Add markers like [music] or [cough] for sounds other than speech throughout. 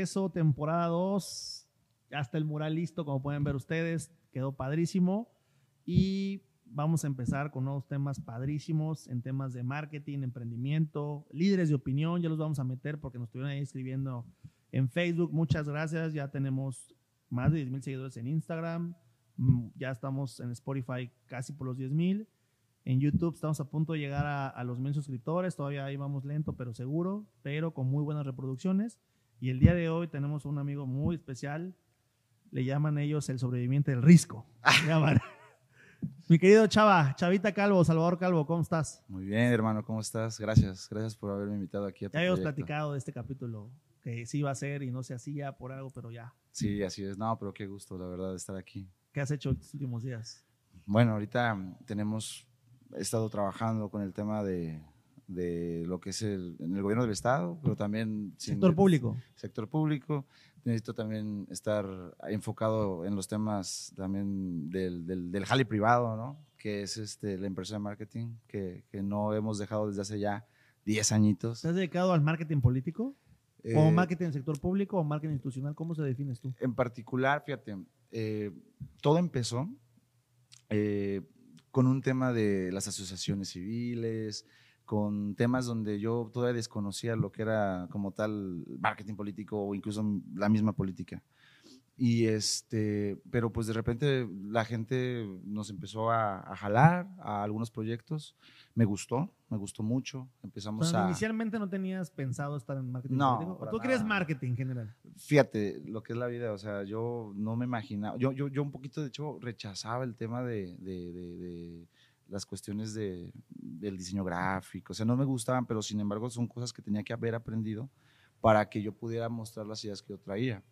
Eso, temporada 2, ya está el mural listo, como pueden ver ustedes, quedó padrísimo y vamos a empezar con nuevos temas padrísimos en temas de marketing, emprendimiento, líderes de opinión, ya los vamos a meter porque nos estuvieron ahí escribiendo en Facebook. Muchas gracias, ya tenemos más de 10 mil seguidores en Instagram, mm, ya estamos en Spotify casi por los 10 mil. En YouTube estamos a punto de llegar a, a los mil suscriptores, todavía ahí vamos lento pero seguro, pero con muy buenas reproducciones. Y el día de hoy tenemos un amigo muy especial. Le llaman ellos el sobreviviente del risco. Mi querido Chava, Chavita Calvo, Salvador Calvo, ¿cómo estás? Muy bien, hermano, ¿cómo estás? Gracias, gracias por haberme invitado aquí a tu Ya habíamos platicado de este capítulo, que sí iba a ser y no se hacía por algo, pero ya. Sí, así es. No, pero qué gusto, la verdad, de estar aquí. ¿Qué has hecho estos últimos días? Bueno, ahorita tenemos, he estado trabajando con el tema de, de lo que es el, en el gobierno del Estado, pero también... Sector público. Sector público. Necesito también estar enfocado en los temas también del, del, del jale privado, ¿no? Que es este, la empresa de marketing, que, que no hemos dejado desde hace ya 10 añitos. ¿Estás dedicado al marketing político? ¿O eh, marketing en sector público o marketing institucional? ¿Cómo se defines tú? En particular, fíjate, eh, todo empezó eh, con un tema de las asociaciones civiles, con temas donde yo todavía desconocía lo que era como tal marketing político o incluso la misma política. Y este, pero pues de repente la gente nos empezó a, jalar a algunos proyectos. Me gustó, me gustó mucho. Empezamos a. Inicialmente no tenías pensado estar en marketing no, político. ¿O tú querías marketing en general? Fíjate lo que es la vida. O sea, yo no me imaginaba. Yo, yo, yo un poquito, de hecho, rechazaba el tema de, de, de las cuestiones de, del diseño gráfico, o sea, no me gustaban, pero sin embargo son cosas que tenía que haber aprendido para que yo pudiera mostrar las ideas que yo traía.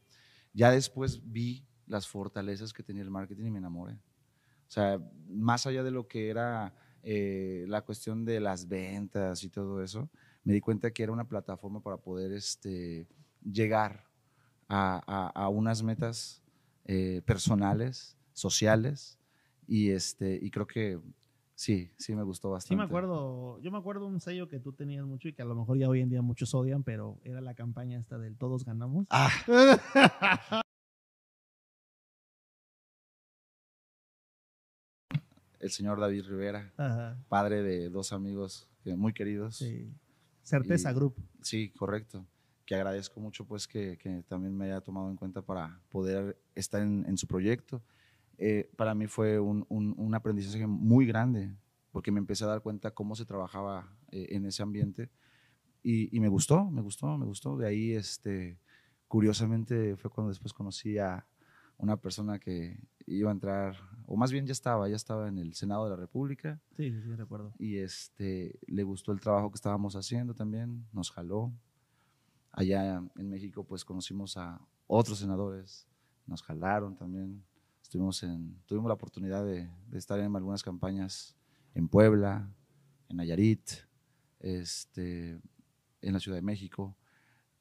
Ya después vi las fortalezas que tenía el marketing y me enamoré. O sea, más allá de lo que era eh, la cuestión de las ventas y todo eso, me di cuenta que era una plataforma para poder este, llegar a, a, unas metas eh, personales, sociales, y, este, y creo que Sí, sí me gustó bastante. Sí me acuerdo, yo me acuerdo un sello que tú tenías mucho y que a lo mejor ya hoy en día muchos odian, pero era la campaña esta del todos ganamos. Ah. [laughs] El señor David Rivera, padre de dos amigos muy queridos. Sí. Certeza Group. Sí, correcto. Que agradezco mucho pues que, también me haya tomado en cuenta para poder estar en su proyecto eh, para mí fue un, un, aprendizaje muy grande, porque me empecé a dar cuenta cómo se trabajaba eh, en ese ambiente y, me gustó, me gustó, me gustó. De ahí, este, curiosamente, fue cuando después conocí a una persona que iba a entrar, o más bien ya estaba, ya estaba en el Senado de la República. Sí, sí, sí, recuerdo. Y este, le gustó el trabajo que estábamos haciendo también, nos jaló. Allá en México, pues conocimos a otros senadores, nos jalaron también Estuvimos en, tuvimos la oportunidad de, estar en algunas campañas en Puebla, en Nayarit, este, en la Ciudad de México.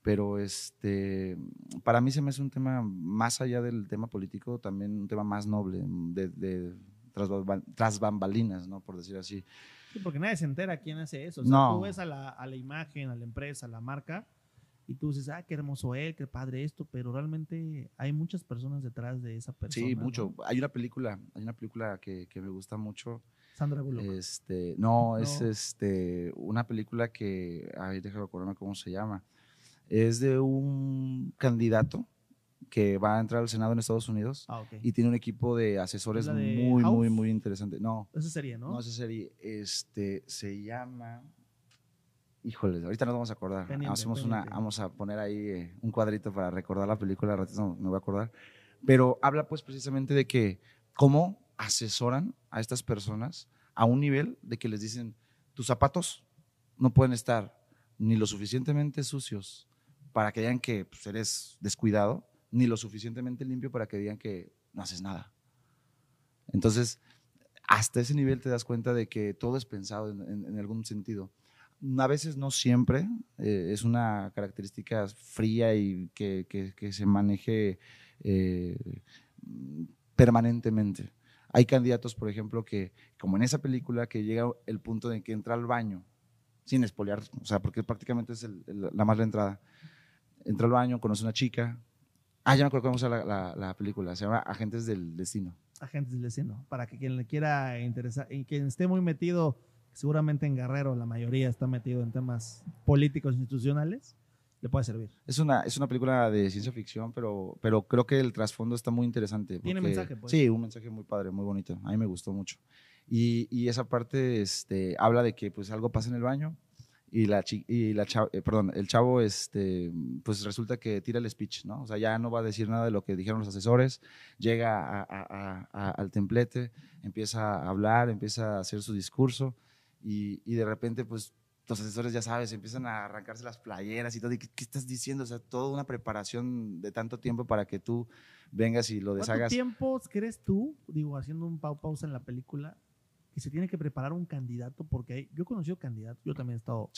Pero este, para mí se me hace un tema, más allá del tema político, también un tema más noble, de, tras, bambalinas, ¿no? por decir así. Sí, porque nadie se entera quién hace eso. no. Tú ves a la, a la imagen, a la empresa, a la marca, y tú dices, ah, qué hermoso él, qué padre esto, pero realmente hay muchas personas detrás de esa persona. Sí, mucho. Hay una película, hay una película que, que me gusta mucho. Sandra Bullock. Este, no, es este, una película que, ay, déjame acordarme cómo se llama. Es de un candidato que va a entrar al Senado en Estados Unidos ah, y tiene un equipo de asesores muy, muy, muy interesante. No. Esa serie, ¿no? No, esa serie, este, se llama, Híjole, ahorita nos vamos a acordar. Hacemos una, vamos a poner ahí eh, un cuadrito para recordar la película, ratito me voy a acordar. Pero habla pues precisamente de que cómo asesoran a estas personas a un nivel de que les dicen, tus zapatos no pueden estar ni lo suficientemente sucios para que digan que pues, eres descuidado, ni lo suficientemente limpio para que digan que no haces nada. Entonces, hasta ese nivel te das cuenta de que todo es pensado en algún sentido a veces no siempre, eh, es una característica fría y que, que, se maneje eh, permanentemente. Hay candidatos, por ejemplo, que, como en esa película, que llega el punto de que entra al baño, sin espolear, o sea, porque prácticamente es la más la entrada. entra al baño, conoce a una chica. Ah, ya me acuerdo cómo se llama la, la, película. Se llama Agentes del Destino. Agentes del Destino. Para que quien le quiera interesar y quien esté muy metido, seguramente en Guerrero la mayoría está metido en temas políticos institucionales, le puede servir. Es una, es una película de ciencia ficción, pero, pero creo que el trasfondo está muy interesante. Tiene mensaje, pues. Sí, un mensaje muy padre, muy bonito. A mí me gustó mucho. Y, y esa parte este, habla de que pues algo pasa en el baño y la, y la eh, perdón, el chavo este, pues resulta que tira el speech, ¿no? O sea, ya no va a decir nada de lo que dijeron los asesores, llega al templete, empieza a hablar, empieza a hacer su discurso y, y de repente pues los asesores, ya sabes, empiezan a arrancarse las playeras y todo. ¿qué, estás diciendo? O sea, toda una preparación de tanto tiempo para que tú vengas y lo deshagas. ¿Cuánto tiempo crees tú, digo, haciendo un pausa en la película, que se tiene que preparar un candidato? Porque yo he conocido candidatos, yo también he estado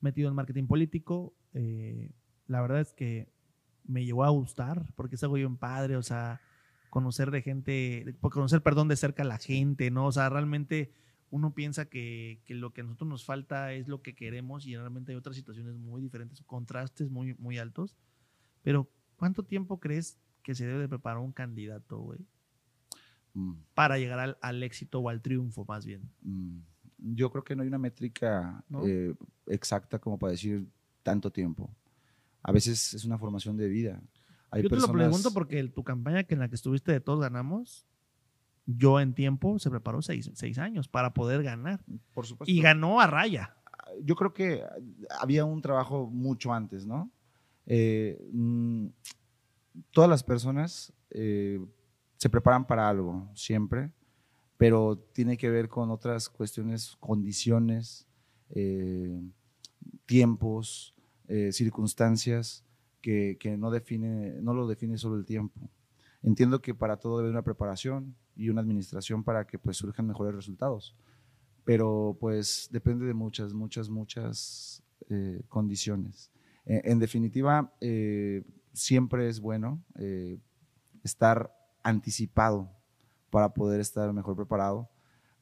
metido en marketing político. Eh, la verdad es que me llegó a gustar, porque es algo bien padre, o sea, conocer de gente, conocer, perdón, de cerca a la gente, ¿no? O sea, realmente uno piensa que, lo que a nosotros nos falta es lo que queremos y realmente hay otras situaciones muy diferentes, contrastes muy, muy altos. Pero, ¿cuánto tiempo crees que se debe de preparar un candidato, güey? Mm. Para llegar al, éxito o al triunfo, más bien. Mm. Yo creo que no hay una métrica eh, exacta como para decir tanto tiempo. A veces es una formación de vida. Yo te lo pregunto porque tu campaña que en la que estuviste de Todos Ganamos, yo en tiempo se preparó seis, años para poder ganar. Por supuesto. Y ganó a raya. Yo creo que había un trabajo mucho antes, ¿no? Eh, mm, todas las personas eh, se preparan para algo, siempre, pero tiene que ver con otras cuestiones, condiciones, eh, tiempos, circunstancias que, que, no, define, no lo define solo el tiempo. Entiendo que para todo debe haber una preparación, y una administración para que pues surjan mejores resultados. Pero pues depende de muchas, muchas, muchas eh, condiciones. Eh, en definitiva, eh, siempre es bueno estar anticipado para poder estar mejor preparado,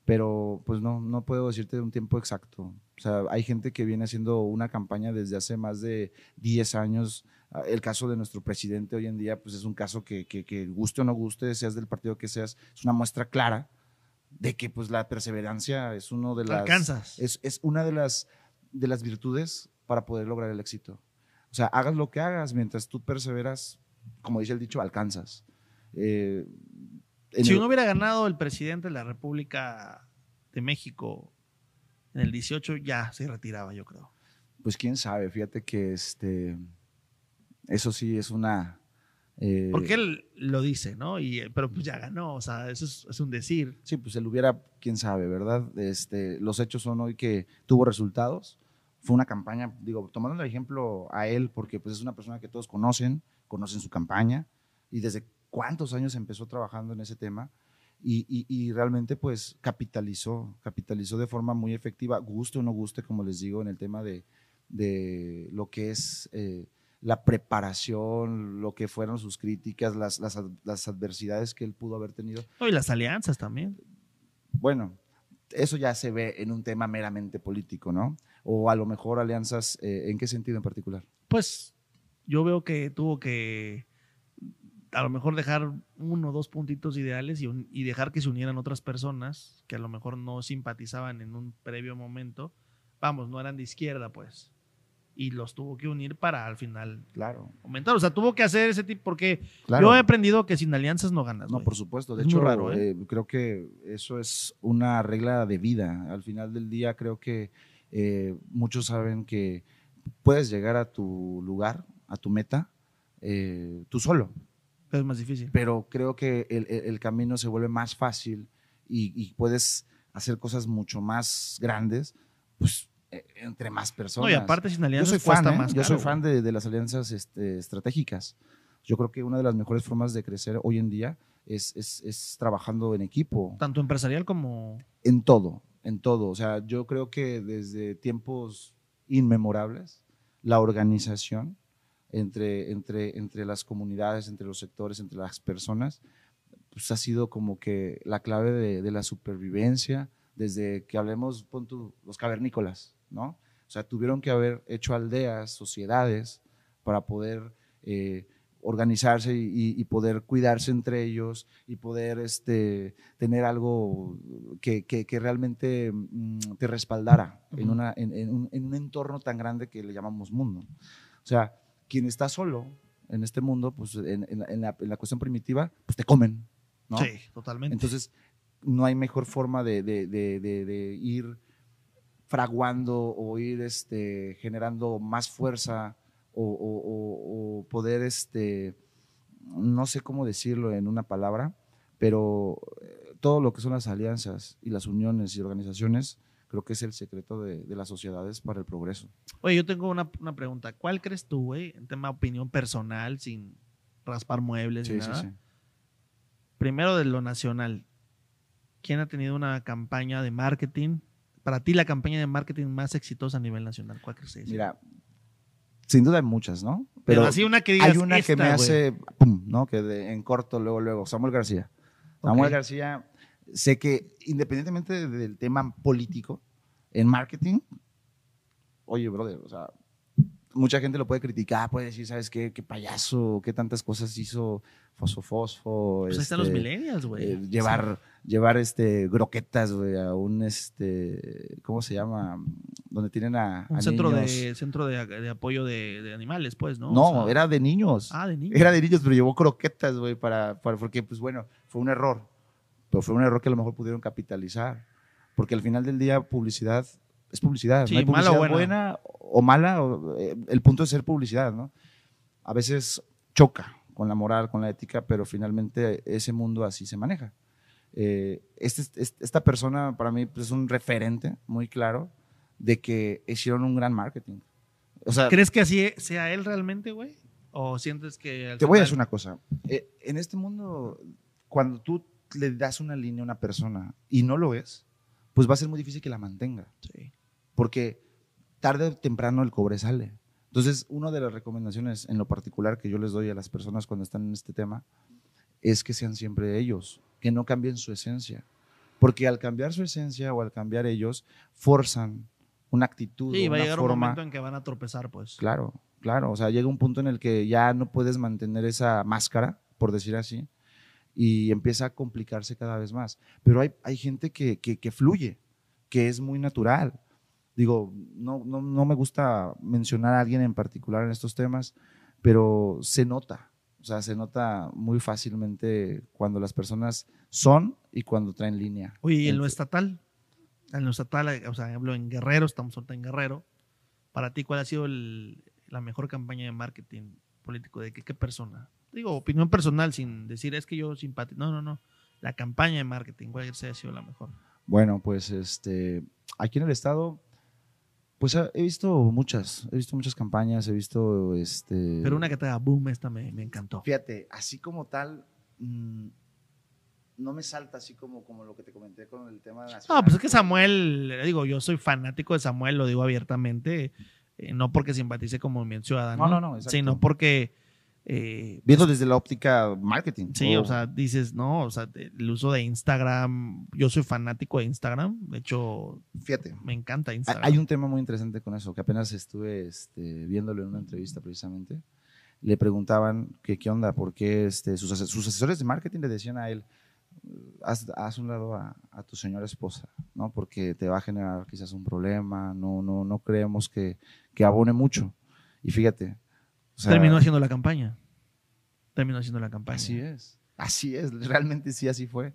pero pues no, no puedo decirte un tiempo exacto. O sea, hay gente que viene haciendo una campaña desde hace más de 10 años Ah, el caso de nuestro presidente hoy en día, pues es un caso que, que, guste o no guste, seas del partido que seas, es una muestra clara de que pues la perseverancia es uno de las Es, es, una de las de las virtudes para poder lograr el éxito. O sea, hagas lo que hagas, mientras tú perseveras, como dice el dicho, alcanzas. Eh, si uno hubiera ganado el presidente de la República de México en el 18, ya se retiraba, yo creo. Pues quién sabe, fíjate que este eso sí es una... Eh, Porque él lo dice, ¿no? Y, pero pues ya ganó, o sea, eso es, un decir. Sí, pues él hubiera, quién sabe, ¿verdad? Este, los hechos son hoy que tuvo resultados. Fue una campaña, digo, tomando el ejemplo a él, porque pues es una persona que todos conocen, conocen su campaña, y desde cuántos años empezó trabajando en ese tema. Y, y, realmente pues capitalizó, capitalizó de forma muy efectiva, guste o no guste, como les digo, en el tema de, de lo que es eh, la preparación, lo que fueron sus críticas, las, las, adversidades que él pudo haber tenido. y las alianzas también. Bueno, eso ya se ve en un tema meramente político, ¿no? O a lo mejor alianzas, eh, ¿en qué sentido en particular? Pues yo veo que tuvo que a lo mejor dejar uno o dos puntitos ideales y, y, dejar que se unieran otras personas que a lo mejor no simpatizaban en un previo momento. Vamos, no eran de izquierda, pues y los tuvo que unir para al final claro. aumentar. O sea, tuvo que hacer ese tipo, porque yo he aprendido que sin alianzas no ganas. No, por supuesto. De hecho, raro, ¿eh? Eh, creo que eso es una regla de vida. Al final del día, creo que eh, muchos saben que puedes llegar a tu lugar, a tu meta, tú solo. Es más difícil. Pero creo que el, camino se vuelve más fácil y, y puedes hacer cosas mucho más grandes, pues eh, entre más personas. No, y aparte sin alianzas yo soy fan, ¿eh? Yo soy fan de, las alianzas este, estratégicas. Yo creo que una de las mejores formas de crecer hoy en día es, es, trabajando en equipo. Tanto empresarial como... En todo, en todo. O sea, yo creo que desde tiempos inmemorables, la organización entre, entre, entre las comunidades, entre los sectores, entre las personas, pues ha sido como que la clave de, de la supervivencia, desde que hablemos, los cavernícolas, ¿no? O sea, tuvieron que haber hecho aldeas, sociedades, para poder eh, organizarse y, poder cuidarse entre ellos y poder este, tener algo que, realmente mm, te respaldara en, una, en, un, en, un, entorno tan grande que le llamamos mundo. O sea, quien está solo en este mundo, pues en, la, la, cuestión primitiva, pues te comen. ¿no? Sí, totalmente. Entonces, no hay mejor forma de, de, de, ir fraguando o ir este, generando más fuerza o, poder, este, no sé cómo decirlo en una palabra, pero eh, todo lo que son las alianzas y las uniones y organizaciones, creo que es el secreto de, las sociedades para el progreso. Oye, yo tengo una, pregunta. ¿Cuál crees tú, güey, en tema de opinión personal, sin raspar muebles sí, nada? Sí, sí. Primero de lo nacional. ¿Quién ha tenido una campaña de marketing? Para ti, la campaña de marketing más exitosa a nivel nacional, ¿cuál crees? Mira, sin duda hay muchas, ¿no? Pero, así una que digas, Hay una que me hace, pum, ¿no? Que en corto, luego, luego, Samuel García. Samuel García, sé que independientemente del tema político, en marketing, oye, brother, o sea, mucha gente lo puede criticar, puede decir, ¿sabes qué? Qué payaso, qué tantas cosas hizo Fosfo Fosfo. Pues están los este, millennials, güey. Eh, llevar, llevar este, groquetas, güey, a un, este, ¿cómo se llama? Donde tienen a, Un centro, de, centro de, apoyo de, animales, pues, ¿no? No, era de niños. Ah, de niños. Era de niños, pero llevó croquetas, güey, para, para, porque, pues bueno, fue un error. Pero fue un error que a lo mejor pudieron capitalizar. Porque al final del día, publicidad es publicidad. no hay publicidad buena. o mala, eh, el punto es ser publicidad, ¿no? A veces choca con la moral, con la ética, pero finalmente ese mundo así se maneja. Eh, este, este, esta persona para mí pues, es un referente muy claro de que hicieron un gran marketing. O sea, ¿Crees que así sea él realmente, güey? ¿O sientes que... Te voy a decir una cosa. Eh, en este mundo, cuando tú le das una línea a una persona y no lo es, pues va a ser muy difícil que la mantenga. Sí porque tarde o temprano el cobre sale. Entonces, una de las recomendaciones en lo particular que yo les doy a las personas cuando están en este tema es que sean siempre ellos, que no cambien su esencia. Porque al cambiar su esencia o al cambiar ellos, forzan una actitud. Sí, va a llegar un momento en que van a tropezar, pues. Claro, claro. O sea, llega un punto en el que ya no puedes mantener esa máscara, por decir así, y empieza a complicarse cada vez más. Pero hay, hay gente que, que, que fluye, que es muy natural digo, no, no, no me gusta mencionar a alguien en particular en estos temas, pero se nota, o sea, se nota muy fácilmente cuando las personas son y cuando traen línea. Oye, ¿y en lo estatal? En lo estatal, o sea, hablo en Guerrero, estamos ahorita en Guerrero. Para ti, ¿cuál ha sido la mejor campaña de marketing político? ¿De qué, qué persona? Digo, opinión personal, sin decir es que yo simpatizo. No, no, no. La campaña de marketing, ¿cuál ha sido la mejor? Bueno, pues este, aquí en el estado pues he visto muchas, he visto muchas campañas, he visto este... Pero una que te da boom, esta me, encantó. Fíjate, así como tal, mm, no me salta así como, como lo que te comenté con el tema de No, pues es que Samuel, le digo, yo soy fanático de Samuel, lo digo abiertamente, eh, no porque simpatice como movimiento ciudadano, no, no, no, sino porque eh, Viendo desde la óptica marketing. Sí, o sea, dices, no, o sea, el uso de Instagram, yo soy fanático de Instagram, de hecho, fíjate, me encanta Instagram. Hay un tema muy interesante con eso, que apenas estuve este, viéndolo en una entrevista precisamente. Le preguntaban que qué onda, porque este, sus, asesores de marketing le decían a él, haz, un lado a, tu señora esposa, ¿no? Porque te va a generar quizás un problema, no, no, no creemos que, que abone mucho. Y fíjate, Terminó haciendo la campaña. Terminó haciendo la campaña. Así es. Así es. Realmente sí, así fue.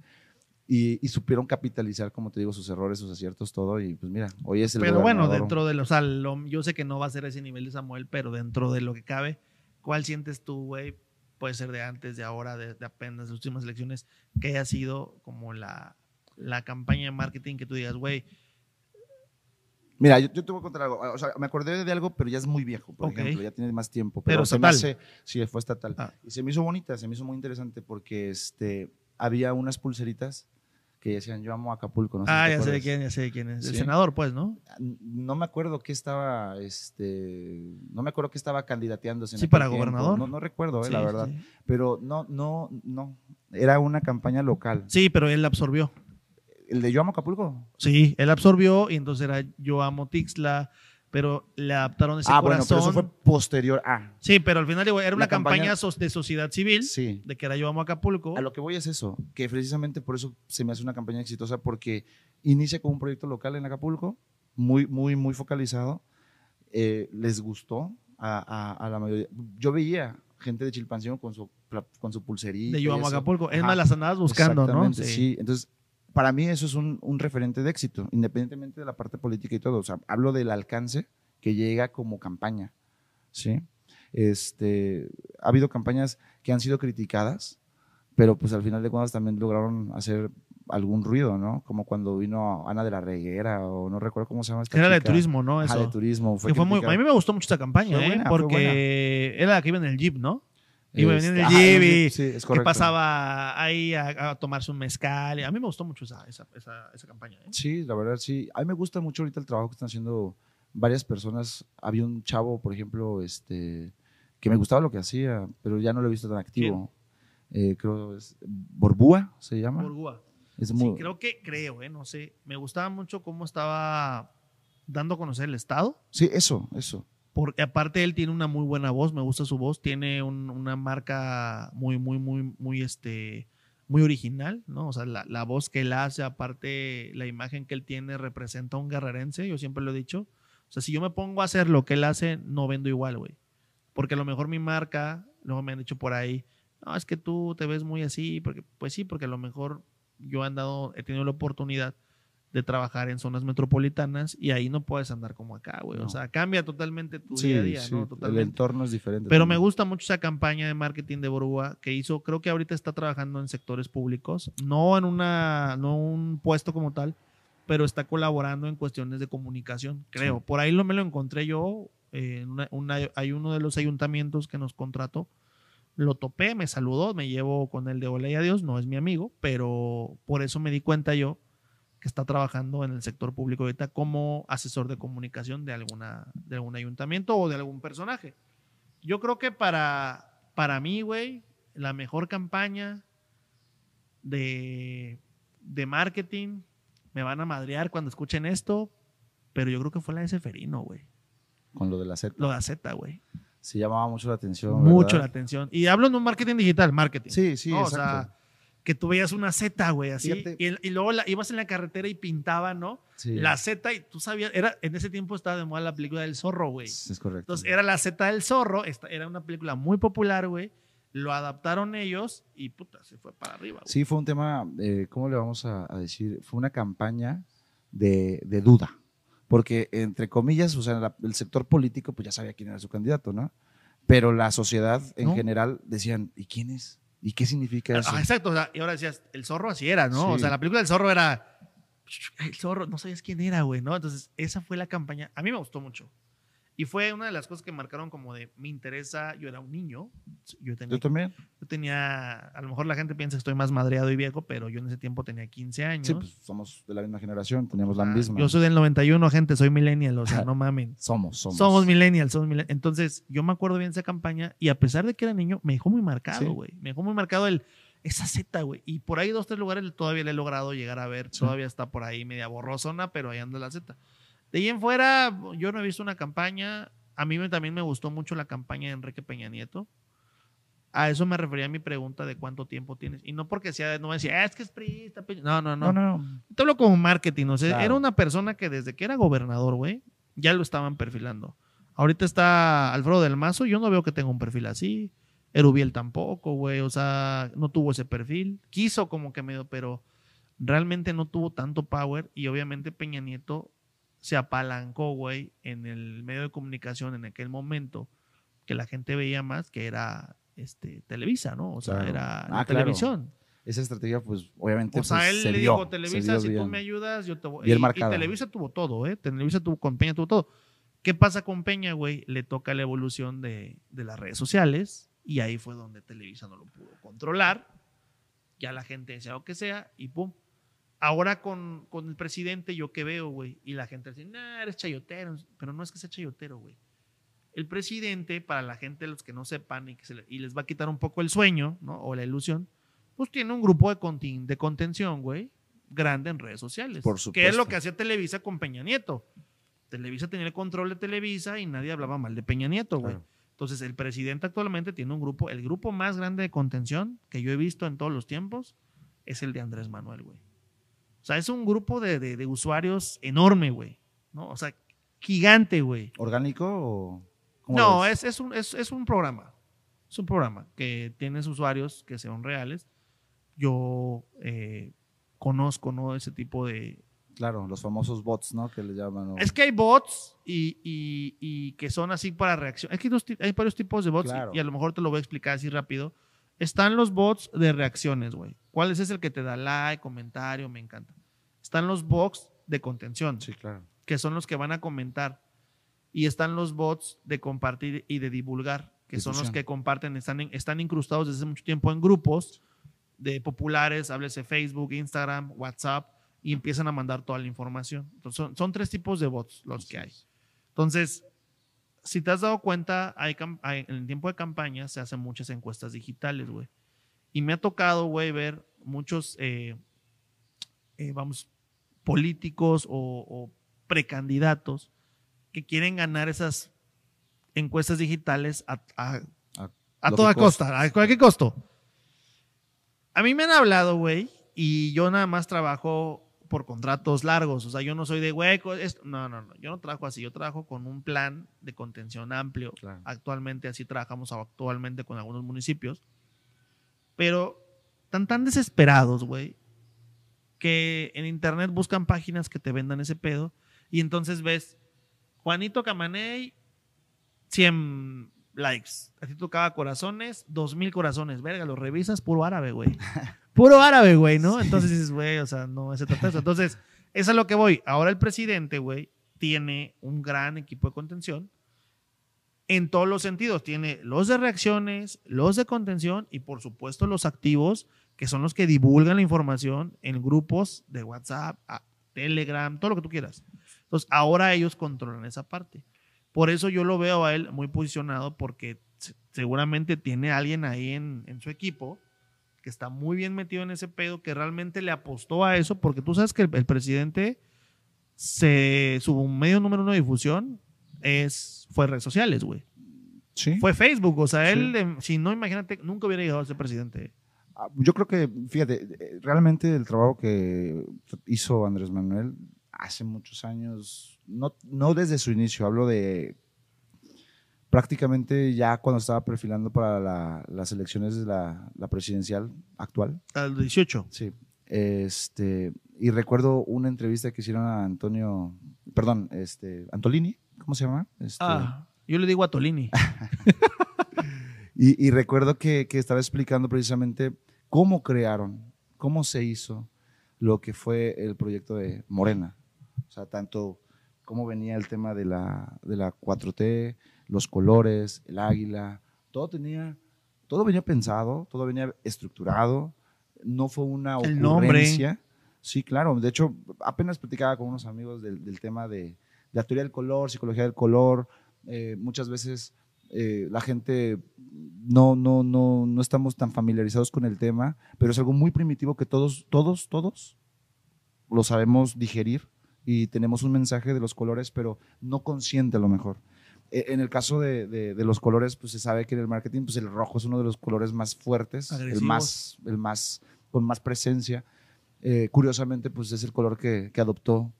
Y, supieron capitalizar, como te digo, sus errores, sus aciertos, todo. Y pues mira, hoy es el. Pero bueno, dentro de lo. O sea, yo sé que no va a ser ese nivel de Samuel, pero dentro de lo que cabe, ¿cuál sientes tú, güey? Puede ser de antes, de ahora, de, apenas las últimas elecciones, que haya sido como la, la campaña de marketing que tú digas, güey, Mira, yo, te voy a contar algo. O sea, me acordé de algo, pero ya es muy viejo, por ejemplo, ya tiene más tiempo. Pero, se me hace, sí, fue estatal. Ah. Y se me hizo bonita, se me hizo muy interesante porque este, había unas pulseritas que decían yo amo Acapulco. No ah, ya sé de quién, ya sé de quién es. El senador, pues, ¿no? No me acuerdo qué estaba, este, no me acuerdo qué estaba candidateándose. Sí, para gobernador. No, no recuerdo, eh, la verdad. Pero no, no, no. Era una campaña local. Sí, pero él la absorbió el de Yo Amo Acapulco. Sí, él absorbió y entonces era Yo Amo Tixla, pero le adaptaron ese ah, corazón. Bueno, pero eso fue posterior a. Sí, pero al final era una campaña, de sociedad civil, sí. de que era Yo Amo Acapulco. A lo que voy es eso, que precisamente por eso se me hace una campaña exitosa, porque inicia con un proyecto local en Acapulco, muy, muy, muy focalizado. Eh, les gustó a, a, la mayoría. Yo veía gente de Chilpancingo con su, con su pulserita. De Yo Amo Acapulco. Es más, las andadas buscando, ¿no? Sí. sí. Entonces, para mí eso es un, un, referente de éxito, independientemente de la parte política y todo. O sea, hablo del alcance que llega como campaña, ¿sí? Este, ha habido campañas que han sido criticadas, pero pues al final de cuentas también lograron hacer algún ruido, ¿no? Como cuando vino Ana de la Reguera o no recuerdo cómo se llama esta Era de turismo, ¿no? Eso. de turismo. Fue muy, a mí me gustó mucho esta campaña, ¿eh? porque era la que iba en el Jeep, ¿no? Iba en el Jeep y que pasaba ahí a, tomarse un mezcal. A mí me gustó mucho esa, esa, esa, campaña. ¿eh? Sí, la verdad sí. A mí me gusta mucho ahorita el trabajo que están haciendo varias personas. Había un chavo, por ejemplo, este, que me gustaba lo que hacía, pero ya no lo he visto tan activo. Eh, creo es Borbúa, se llama. Borbúa. Sí, creo que, creo, eh, no sé. Me gustaba mucho cómo estaba dando a conocer el Estado. Sí, eso, eso. Porque aparte él tiene una muy buena voz, me gusta su voz, tiene una marca muy, muy, muy, muy, este, muy original, ¿no? O sea, la, la, voz que él hace, aparte la imagen que él tiene representa a un guerrerense, yo siempre lo he dicho. O sea, si yo me pongo a hacer lo que él hace, no vendo igual, güey. Porque a lo mejor mi marca, luego me han dicho por ahí, no, es que tú te ves muy así, porque, pues sí, porque a lo mejor yo he andado, he tenido la oportunidad de trabajar en zonas metropolitanas y ahí no puedes andar como acá, güey. O sea, cambia totalmente tu día a día, ¿no? Totalmente. El entorno es diferente. Pero me gusta mucho esa campaña de marketing de Borúa que hizo, creo que ahorita está trabajando en sectores públicos, no en una, no un puesto como tal, pero está colaborando en cuestiones de comunicación, creo. Por ahí lo, me lo encontré yo, eh, hay uno de los ayuntamientos que nos contrató lo topé, me saludó, me llevo con él de hola y adiós, no es mi amigo, pero por eso me di cuenta yo que está trabajando en el sector público ahorita como asesor de comunicación de, alguna, de algún ayuntamiento o de algún personaje. Yo creo que para, para mí, güey, la mejor campaña de, de marketing, me van a madrear cuando escuchen esto, pero yo creo que fue la de Seferino, güey. Con lo de la Z. Lo de la Z, güey se llamaba mucho la atención. Mucho la atención. Y hablo de un marketing digital, marketing. Sí, sí, exacto. O sea, que tú veías una Z, güey, así. Y, luego ibas en la carretera y pintaba, ¿no? Sí. La Z, y tú sabías, era, en ese tiempo estaba de moda la película del zorro, güey. Es correcto. Entonces era la Z del zorro, esta, era una película muy popular, güey. Lo adaptaron ellos y puta, se fue para arriba. Sí, fue un tema, eh, ¿cómo le vamos a, decir? Fue una campaña de, de duda porque entre comillas, o sea, el sector político pues ya sabía quién era su candidato, ¿no? Pero la sociedad en general decían, ¿y quién es? ¿Y qué significa ah, eso? exacto, y ahora decías, el zorro así era, ¿no? O sea, la película del zorro era, el zorro, no sabías quién era, güey, ¿no? Entonces, esa fue la campaña, a mí me gustó mucho. Y fue una de las cosas que marcaron como de, me interesa, yo era un niño. Yo, tenía, también? Yo tenía, a lo mejor la gente piensa que estoy más madreado y viejo, pero yo en ese tiempo tenía 15 años. Sí, pues somos de la misma generación, teníamos la misma. Yo soy del 91, gente, soy millennial, o sea, [laughs] no mamen. somos, somos. Somos millennials, somos millennials. Entonces, yo me acuerdo bien de esa campaña y a pesar de que era niño, me dejó muy marcado, güey. Me dejó muy marcado el, esa Z, güey. Y por ahí dos, tres lugares todavía le he logrado llegar a ver. Todavía está por ahí media borrosona, pero ahí anda la Z. De ahí en fuera, yo no he visto una campaña a mí también me gustó mucho la campaña de Enrique Peña Nieto. A eso me refería a mi pregunta de cuánto tiempo tienes. Y no porque sea, no me decía, ah, es que es prista. No, no, no. no, no. Te hablo como marketing. O sea, era una persona que desde que era gobernador, güey, ya lo estaban perfilando. Ahorita está Alfredo del Mazo, yo no veo que tenga un perfil así. Erubiel tampoco, güey. O sea, no tuvo ese perfil. Quiso como que medio, pero realmente no tuvo tanto power. Y obviamente Peña Nieto se apalancó, güey, en el medio de comunicación en aquel momento que la gente veía más, que era este, Televisa, ¿no? O sea, era la ah, televisión. Esa estrategia, pues, obviamente. O sea, pues, él le dijo, Televisa, si tú me ayudas, yo te voy. Y, y, Televisa tuvo todo, ¿eh? Televisa tuvo, con Peña tuvo todo. ¿Qué pasa con Peña, güey? Le toca la evolución de, de las redes sociales y ahí fue donde Televisa no lo pudo controlar. Ya la gente decía lo que sea y pum, Ahora con, con el presidente, yo que veo, güey, y la gente dice, nah, eres chayotero, pero no es que sea chayotero, güey. El presidente, para la gente, los que no sepan y, que se y les va a quitar un poco el sueño, ¿no? O la ilusión, pues tiene un grupo de, de contención, güey, grande en redes sociales. Por supuesto. Que es lo que hacía Televisa con Peña Nieto. Televisa tenía el control de Televisa y nadie hablaba mal de Peña Nieto, güey. Entonces, el presidente actualmente tiene un grupo, el grupo más grande de contención que yo he visto en todos los tiempos es el de Andrés Manuel, güey. O sea, es un grupo de, usuarios enorme, güey. ¿no? O sea, gigante, güey. ¿Orgánico o...? No, es, es, un, es, un programa. Es un programa que tiene usuarios que sean reales. Yo eh, conozco, ¿no? Ese tipo de, Claro, los famosos bots, ¿no? Que le llaman. Es que hay bots y, que son así para reacción. Es que hay, varios tipos de bots y, a lo mejor te lo voy a explicar así rápido. Están los bots de reacciones, güey. ¿Cuál es el que te da like, comentario? Me encanta. Están los bots de contención. Sí, claro. Que son los que van a comentar. Y están los bots de compartir y de divulgar, que son los que comparten, están, están incrustados desde hace mucho tiempo en grupos de populares, háblese Facebook, Instagram, WhatsApp y empiezan a mandar toda la información. Entonces, son, tres tipos de bots los que hay. Entonces, si te has dado cuenta, hay, en el tiempo de campaña se hacen muchas encuestas digitales, güey. Y me ha tocado, güey, ver muchos, eh, eh, vamos, políticos o, precandidatos que quieren ganar esas encuestas digitales a, a toda costa, a cualquier costo. A mí me han hablado, güey, y yo nada más trabajo por contratos largos. O sea, yo no soy de hueco. No, no, no. Yo no trabajo así. Yo trabajo con un plan de contención amplio. Actualmente así trabajamos actualmente con algunos municipios. Pero están tan desesperados, güey, que en internet buscan páginas que te vendan ese pedo. Y entonces ves Juanito Camaney, 100 likes. A ti tocaba corazones, 2000 corazones. Verga, lo revisas puro árabe, güey. [laughs] puro árabe, güey, ¿no? Entonces dices, güey, o sea, no se trata de eso. Entonces, eso es a lo que voy. Ahora el presidente, güey, tiene un gran equipo de contención en todos los sentidos. Tiene los de reacciones, los de contención y, por supuesto, los activos, que son los que divulgan la información en grupos de WhatsApp, Telegram, todo lo que tú quieras. Entonces, ahora ellos controlan esa parte. Por eso yo lo veo a él muy posicionado, porque seguramente tiene alguien ahí en, en su equipo que está muy bien metido en ese pedo, que realmente le apostó a eso, porque tú sabes que el, presidente, se, su medio número uno de difusión es, fue redes sociales, güey. Sí. Fue Facebook, o sea, él, si no, imagínate, nunca hubiera llegado a ser presidente. Ah, yo creo que, fíjate, realmente el trabajo que hizo Andrés Manuel hace muchos años, no, no desde su inicio, hablo de prácticamente ya cuando estaba perfilando para las elecciones de la, presidencial actual. Al 18. Sí. Este, y recuerdo una entrevista que hicieron a Antonio, perdón, este, Antolini, ¿cómo se llama? Este, ah, yo le digo a Tolini. [laughs] y, recuerdo que, que, estaba explicando precisamente cómo crearon, cómo se hizo lo que fue el proyecto de Morena. O sea, tanto cómo venía el tema de la, de la 4T, los colores, el águila, todo tenía, todo venía pensado, todo venía estructurado, no fue una el ocurrencia. Sí, claro, de hecho, apenas platicaba con unos amigos del, tema de, la teoría del color, psicología del color, eh, muchas veces eh, la gente no, no, no, no estamos tan familiarizados con el tema, pero es algo muy primitivo que todos, todos, todos lo sabemos digerir y tenemos un mensaje de los colores, pero no consciente a lo mejor. E, en el caso de, de, los colores, pues se sabe que en el marketing, pues el rojo es uno de los colores más fuertes, el más, el más, con más presencia. Eh, curiosamente, pues es el color que, que adoptó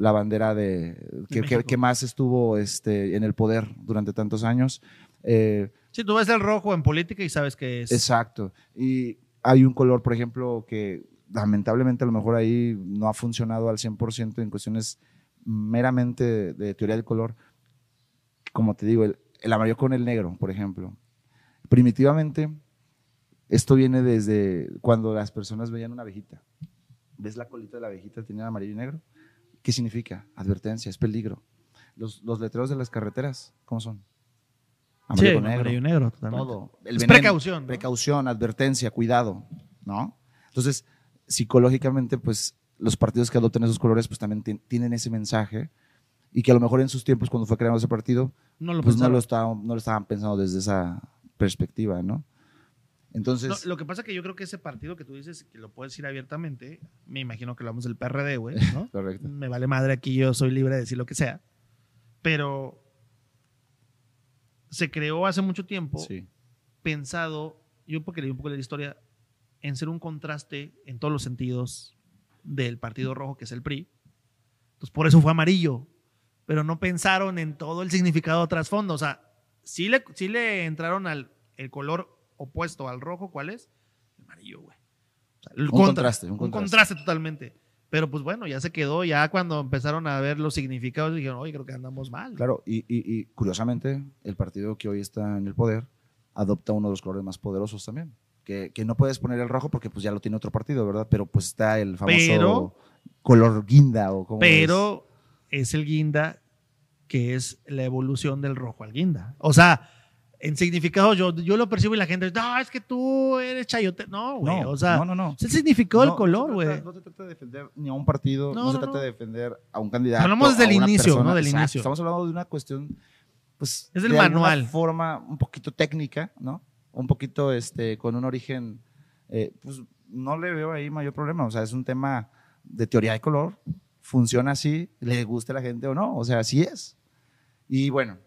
la bandera de que, que, más estuvo este, en el poder durante tantos años. Eh, sí, tú ves el rojo en política y sabes que es. Exacto. Y hay un color, por ejemplo, que lamentablemente a lo mejor ahí no ha funcionado al 100% en cuestiones meramente de teoría del color, como te digo, el, amarillo con el negro, por ejemplo. Primitivamente, esto viene desde cuando las personas veían una abejita. ¿Ves la colita de la abejita? Tiene amarillo y negro. ¿Qué significa? Advertencia, es peligro. Los, letreros de las carreteras, ¿cómo son? Amarillo, negro. amarillo negro. Todo. es precaución. Precaución, advertencia, cuidado, ¿no? Entonces, psicológicamente, pues los partidos que adoptan esos colores, pues también tienen ese mensaje y que a lo mejor en sus tiempos cuando fue creado ese partido, no lo, pues no lo, estaban, no lo estaban pensando desde esa perspectiva, ¿no? Entonces... lo que pasa es que yo creo que ese partido que tú dices, que lo puedes decir abiertamente, me imagino que lo vamos del PRD, güey, [laughs] ¿no? Correcto. Me vale madre aquí, yo soy libre de decir lo que sea. pero se creó hace mucho tiempo pensado, yo porque leí un poco de la historia, en ser un contraste en todos los sentidos del Partido Rojo, que es el PRI. Entonces, por eso fue amarillo, pero no pensaron en todo el significado trasfondo. O sea, sí le, sí le entraron al el color opuesto al rojo, ¿cuál es? El amarillo, güey. un, contraste, un, contraste, totalmente. Pero pues bueno, ya se quedó, ya cuando empezaron a ver los significados dijeron, oye, creo que andamos mal. Claro, y, y, curiosamente, el partido que hoy está en el poder adopta uno de los colores más poderosos también. Que, que, no puedes poner el rojo porque pues ya lo tiene otro partido, ¿verdad? Pero pues está el famoso color guinda o como Pero es el guinda que es la evolución del rojo al guinda. O sea, en significado yo, yo lo percibo y la gente dice, no, es que tú eres chayote. No, güey. o sea, no, no, no. es el significado del color, güey. No, se trata de defender ni a un partido, no, se trata de defender a un candidato. Hablamos desde el inicio, ¿no? Del inicio. Estamos hablando de una cuestión, pues. Es del de manual. forma un poquito técnica, ¿no? Un poquito este, con un origen, eh, pues no le veo ahí mayor problema. O sea, es un tema de teoría de color. Funciona así, le guste a la gente o no. O sea, así es. Y bueno,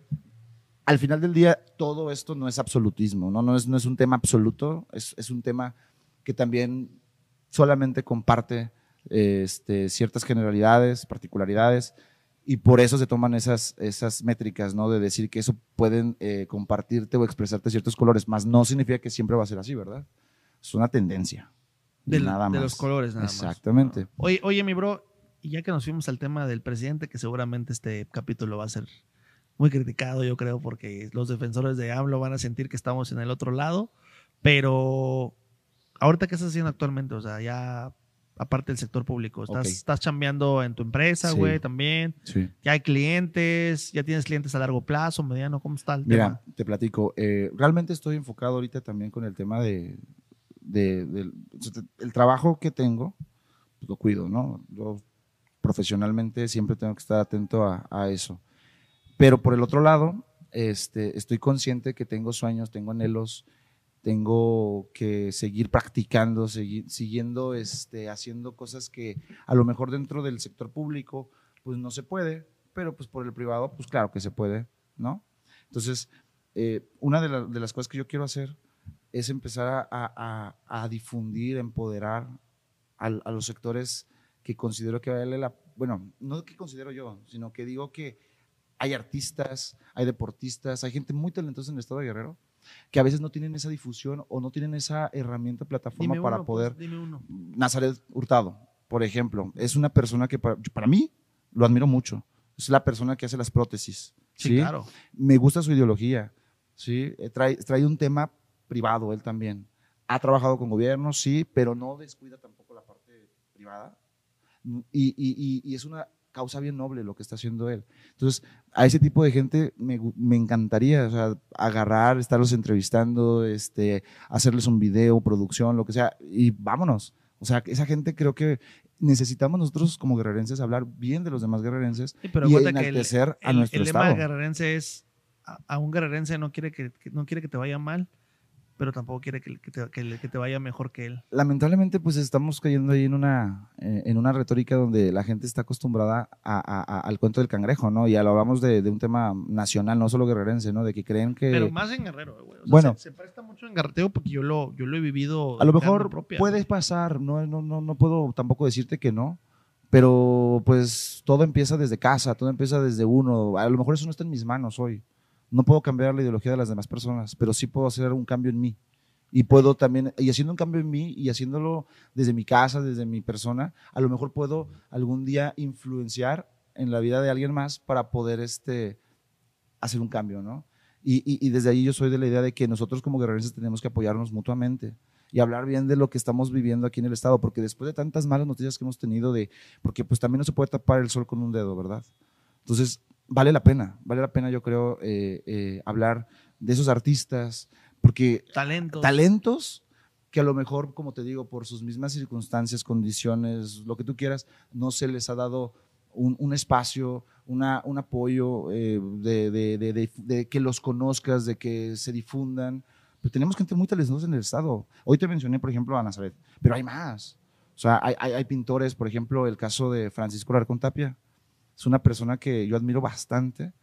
al final del día, todo esto no es absolutismo, no, no, es, no es un tema absoluto, es, es un tema que también solamente comparte este, ciertas generalidades, particularidades, y por eso se toman esas, esas métricas, ¿no? De decir que eso pueden eh, compartirte o expresarte ciertos colores, más no significa que siempre va a ser así, ¿verdad? Es una tendencia. nada más. de los colores, nada Exactamente. más. Exactamente. Oye, oye, mi bro, y ya que nos fuimos al tema del presidente, que seguramente este capítulo va a ser muy criticado, yo creo, porque los defensores de AMLO van a sentir que estamos en el otro lado. Pero, ¿ahorita qué estás haciendo actualmente? O sea, ya aparte del sector público, ¿estás, estás chambeando en tu empresa, güey, también? Sí. ¿Ya hay clientes? ¿Ya tienes clientes a largo plazo, mediano? ¿Cómo está el Mira, te platico. Eh, realmente estoy enfocado ahorita también con el tema de, el trabajo que tengo, pues lo cuido, ¿no? Yo profesionalmente siempre tengo que estar atento a, a eso. Pero por el otro lado, este, estoy consciente que tengo sueños, tengo anhelos, tengo que seguir practicando, seguir, siguiendo, este, haciendo cosas que a lo mejor dentro del sector público, pues no se puede, pero pues por el privado, pues claro que se puede, ¿no? Entonces, eh, una de, las cosas que yo quiero hacer es empezar a, difundir, empoderar a, a, los sectores que considero que vale la, bueno, no que considero yo, sino que digo que hay artistas, hay deportistas, hay gente muy talentosa en el estado de Guerrero que a veces no tienen esa difusión o no tienen esa herramienta, plataforma para pues, poder. dime uno. Nazaret Hurtado, por ejemplo, es una persona que para, mí lo admiro mucho. Es la persona que hace las prótesis. Sí, claro. Me gusta su ideología. ¿sí? Eh, trae, trae un tema privado él también. Ha trabajado con gobiernos, sí, pero no descuida tampoco la parte privada. Y, y, y es una causa bien noble lo que está haciendo él. Entonces, a ese tipo de gente me, me encantaría, o sea, agarrar, estarlos entrevistando, este, hacerles un video, producción, lo que sea, y vámonos. O sea, esa gente creo que necesitamos nosotros como guerrerenses hablar bien de los demás guerrererenses y enaltecer a nuestro el estado. El lema guerrerense es, a, un guerrerense no quiere que, no quiere que te vaya mal, pero tampoco quiere que, te, vaya mejor que él. Lamentablemente, pues estamos cayendo ahí en una, eh, en una retórica donde la gente está acostumbrada al cuento del cangrejo, ¿no? Y hablamos de, un tema nacional, no solo guerrerense, ¿no? De que creen que... Pero más en Guerrero, güey. bueno. Se, presta mucho en garreteo porque yo lo, yo lo he vivido... A lo mejor puede pasar, no, no, no, no puedo tampoco decirte que no, pero pues todo empieza desde casa, todo empieza desde uno. A lo mejor eso no está en mis manos hoy no puedo cambiar la ideología de las demás personas, pero sí puedo hacer un cambio en mí. Y puedo también, y haciendo un cambio en mí y haciéndolo desde mi casa, desde mi persona, a lo mejor puedo algún día influenciar en la vida de alguien más para poder este, hacer un cambio, ¿no? Y, desde ahí yo soy de la idea de que nosotros como guerreros tenemos que apoyarnos mutuamente y hablar bien de lo que estamos viviendo aquí en el estado, porque después de tantas malas noticias que hemos tenido de, porque pues también no se puede tapar el sol con un dedo, ¿verdad? Entonces, vale la pena, vale la pena yo creo eh, eh, hablar de esos artistas, porque talentos. talentos que a lo mejor, como te digo, por sus mismas circunstancias, condiciones, lo que tú quieras, no se les ha dado un, espacio, una, un apoyo eh, de, que los conozcas, de que se difundan. Pero tenemos gente muy talentosa en el Estado. Hoy te mencioné, por ejemplo, a Nazaret, pero hay más. O sea, hay, hay pintores, por ejemplo, el caso de Francisco Larcón Tapia, es una persona que yo admiro bastante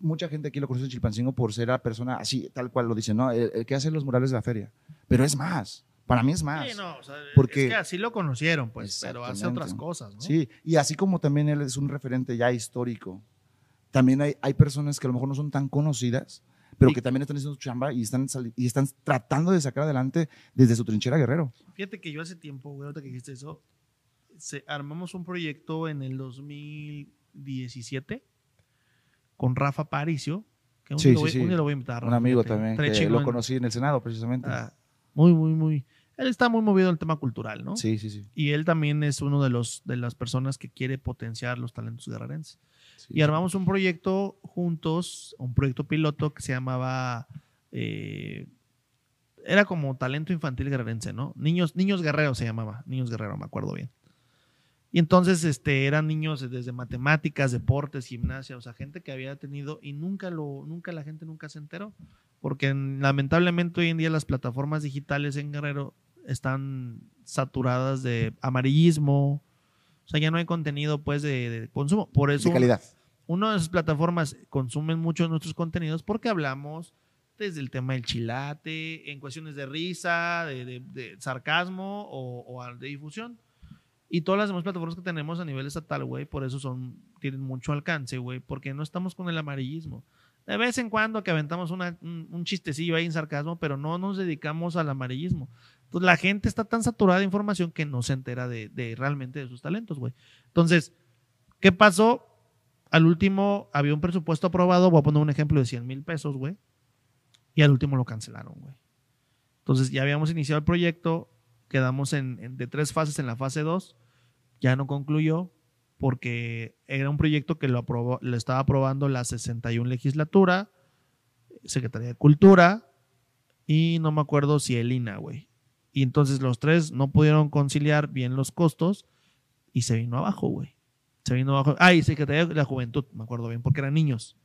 mucha gente aquí lo conoce en Chilpancingo por ser la persona así, tal cual lo dice, ¿no? El, que hace los murales de la feria. Pero es más. Para mí es más. Sí, no, o sea, porque, es que así lo conocieron, pues, pero hace otras cosas, ¿no? Sí, y así como también él es un referente ya histórico, también hay, hay personas que a lo mejor no son tan conocidas, pero que también están haciendo su chamba y están, y están tratando de sacar adelante desde su trinchera guerrero. Fíjate que yo hace tiempo, güey, ahorita que dijiste eso, armamos un proyecto en el 2017 con Rafa Paricio, que un, sí, sí, sí. lo voy a invitar. Un amigo también, que lo conocí en el Senado precisamente. Ah, muy, muy, muy. Él está muy movido en el tema cultural, ¿no? Sí, sí, sí. Y él también es uno de, los, de las personas que quiere potenciar los talentos guerrerenses. y armamos un proyecto juntos, un proyecto piloto que se llamaba... Eh, era como talento infantil guerrerense, ¿no? Niños, niños guerreros se llamaba, niños guerreros, me acuerdo bien. Y entonces este, eran niños desde matemáticas, deportes, gimnasia, o sea, gente que había tenido y nunca lo, nunca la gente nunca se enteró, porque lamentablemente hoy en día las plataformas digitales en Guerrero están saturadas de amarillismo, o sea, ya no hay contenido pues de, consumo. Por eso, de calidad. Una de esas plataformas consumen mucho nuestros contenidos porque hablamos desde el tema del chilate, en cuestiones de risa, de, sarcasmo o, o de difusión. Y todas las demás plataformas que tenemos a nivel estatal, güey, por eso son, tienen mucho alcance, güey, porque no estamos con el amarillismo. De vez en cuando que aventamos un, chistecillo ahí en sarcasmo, pero no nos dedicamos al amarillismo. Entonces la gente está tan saturada de información que no se entera de, realmente de sus talentos, güey. Entonces, ¿qué pasó? Al último había un presupuesto aprobado, voy a poner un ejemplo de 100 mil pesos, güey. Y al último lo cancelaron, güey. Entonces ya habíamos iniciado el proyecto, quedamos en, de tres fases en la fase 2, ya no concluyó porque era un proyecto que lo, aprobó, lo estaba aprobando la 61 legislatura, Secretaría de Cultura y no me acuerdo si el INA, güey. Y entonces los tres no pudieron conciliar bien los costos y se vino abajo, güey. Se vino abajo. Ah, y Secretaría de la Juventud, me acuerdo bien, porque eran niños.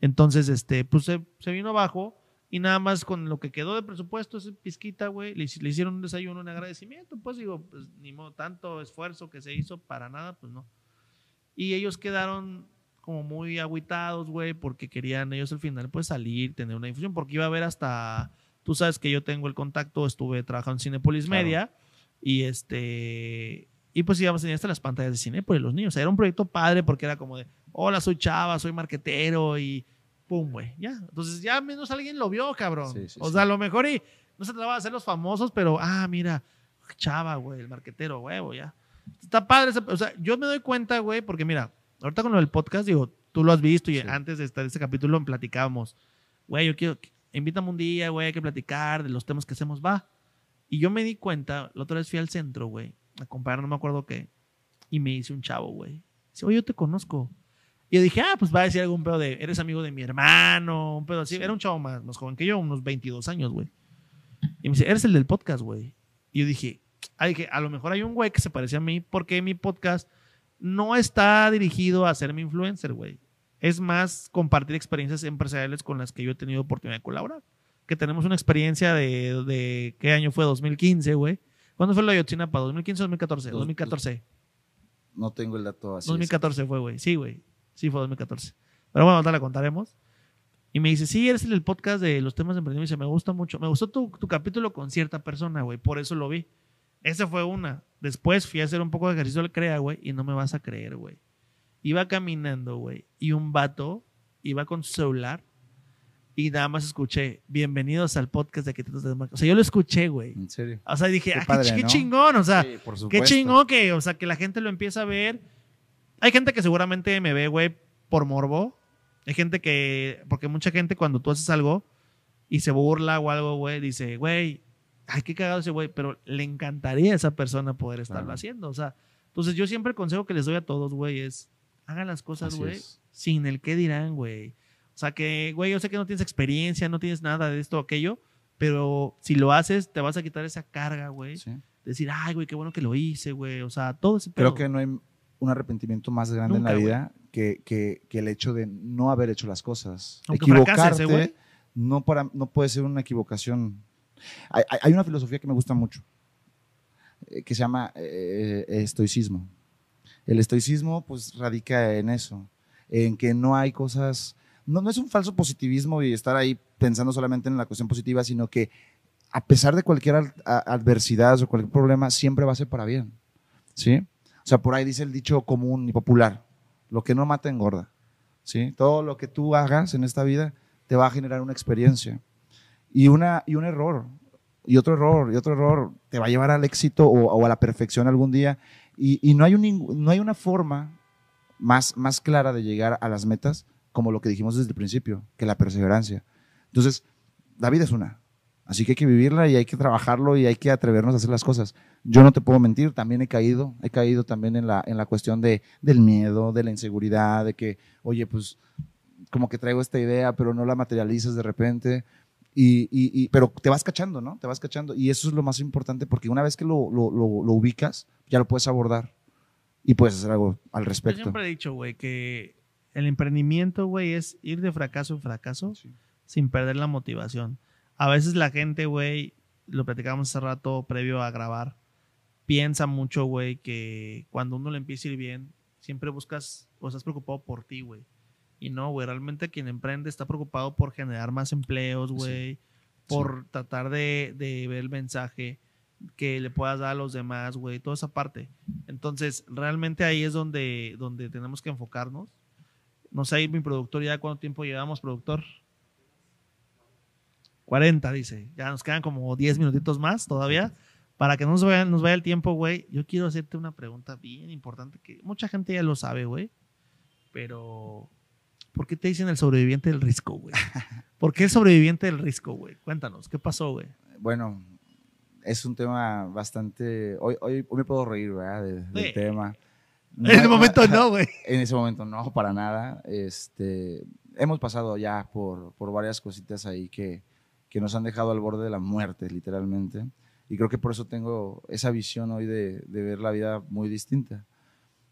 Entonces, este, pues se, se vino abajo y nada más con lo que quedó de presupuesto, ese pizquita, güey, le, hicieron un desayuno, un agradecimiento. Pues digo, pues ni modo, tanto esfuerzo que se hizo para nada, pues no. Y ellos quedaron como muy aguitados, güey, porque querían ellos al final, pues salir, tener una difusión, porque iba a haber hasta. Tú sabes que yo tengo el contacto, estuve trabajando en Cinepolis Media y este. Y pues íbamos a tener hasta las pantallas de Cinepolis, los niños. O sea, era un proyecto padre porque era como de: Hola, soy chava, soy marquetero y pum, güey, ya. Entonces ya menos alguien lo vio, cabrón. o sea, a lo mejor y no se trataba de hacer los famosos, pero, ah, mira, chava, güey, el marquetero, huevo, ya. Está padre, o sea, yo me doy cuenta, güey, porque mira, ahorita con el podcast, digo, tú lo has visto y antes de estar este capítulo platicábamos, güey, yo quiero, invítame un día, güey, hay que platicar de los temas que hacemos, va. Y yo me di cuenta, la otra vez fui al centro, güey, a comprar, no me acuerdo qué, y me hice un chavo, güey. Dice, oye, yo te conozco. Y yo dije, ah, pues va a decir algún pedo de, eres amigo de mi hermano, un pedo así. Era un chavo más, más joven que yo, unos 22 años, güey. Y me dice, eres el del podcast, güey. Y yo dije, ay, que a lo mejor hay un güey que se parece a mí porque mi podcast no está dirigido a ser mi influencer, güey. Es más compartir experiencias empresariales con las que yo he tenido oportunidad de colaborar. Que tenemos una experiencia de, de ¿qué año fue? 2015, güey. ¿Cuándo fue la Yotzinapa? ¿2015 o 2014? 2014. No tengo el dato así. 2014 fue, güey. Sí, güey. Sí, fue 2014. Pero bueno, ahorita la contaremos. Y me dice, sí, eres el podcast de los temas de emprendimiento. Y dice, me gusta mucho. Me gustó tu, tu capítulo con cierta persona, güey. Por eso lo vi. Esa fue una. Después fui a hacer un poco de ejercicio de crea, güey. Y no me vas a creer, güey. Iba caminando, güey. Y un vato iba con su celular. Y nada más escuché, bienvenidos al podcast de Arquitectos de O sea, yo lo escuché, güey. ¿En serio? O sea, dije, qué, ah, qué, chingón. O sea, qué chingón que, o sea, que la gente lo empieza a ver hay gente que seguramente me ve, güey, por morbo. Hay gente que, porque mucha gente cuando tú haces algo y se burla o algo, güey, dice, güey, ay, qué cagado ese güey, pero le encantaría a esa persona poder estarlo haciendo. O sea, entonces yo siempre el consejo que les doy a todos, güey, es hagan las cosas, güey, sin el qué dirán, güey. O sea, que, güey, yo sé que no tienes experiencia, no tienes nada de esto o aquello, pero si lo haces, te vas a quitar esa carga, güey. Decir, ay, güey, qué bueno que lo hice, güey. O sea, todo ese Creo que no hay un arrepentimiento más grande en la vida que, que, el hecho de no haber hecho las cosas. Equivocarte no, para, no puede ser una equivocación. Hay, hay una filosofía que me gusta mucho, eh, que se llama eh, estoicismo. El estoicismo pues radica en eso, en que no hay cosas, no, no es un falso positivismo y estar ahí pensando solamente en la cuestión positiva, sino que a pesar de cualquier adversidad o cualquier problema, siempre va a ser para bien. ¿Sí? O sea, por ahí dice el dicho común y popular, lo que no mata engorda. ¿Sí? Todo lo que tú hagas en esta vida te va a generar una experiencia. Y, una, y un error, y otro error, y otro error, te va a llevar al éxito o, a la perfección algún día. Y, no, hay un, no hay una forma más, más clara de llegar a las metas como lo que dijimos desde el principio, que la perseverancia. Entonces, la vida es una. Así que hay que vivirla y hay que trabajarlo y hay que atrevernos a hacer las cosas. Yo no te puedo mentir, también he caído, he caído también en la, en la cuestión de, del miedo, de la inseguridad, de que, oye, pues como que traigo esta idea, pero no la materializas de repente. Y, y, pero te vas cachando, ¿no? Te vas cachando. Y eso es lo más importante porque una vez que lo, lo, lo, ubicas, ya lo puedes abordar y puedes hacer algo al respecto. Yo siempre he dicho, güey, que el emprendimiento, güey, es ir de fracaso en fracaso sin perder la motivación. A veces la gente, güey, lo platicamos hace rato previo a grabar, piensa mucho, güey, que cuando uno le empieza a ir bien, siempre buscas o estás preocupado por ti, güey. Y no, güey, realmente quien emprende está preocupado por generar más empleos, güey, por tratar de, ver el mensaje que le puedas dar a los demás, güey, toda esa parte. Entonces, realmente ahí es donde, donde tenemos que enfocarnos. No sé, mi productor, ¿ya cuánto tiempo llevamos, productor? 40, dice. Ya nos quedan como 10 minutitos más todavía. Para que no nos vaya, nos vaya el tiempo, güey, yo quiero hacerte una pregunta bien importante que mucha gente ya lo sabe, güey. Pero ¿Por qué te dicen el sobreviviente del risco, güey? [laughs] ¿Por qué el sobreviviente del risco, güey? Cuéntanos, ¿qué pasó, güey? Bueno, es un tema bastante... Hoy, hoy, me puedo reír, ¿verdad? del tema. [laughs] en ese momento no, [laughs] güey. En ese momento no, para nada. Este, hemos pasado ya por, por varias cositas ahí que, que nos han dejado al borde de la muerte, literalmente. Y creo que por eso tengo esa visión hoy de, de ver la vida muy distinta.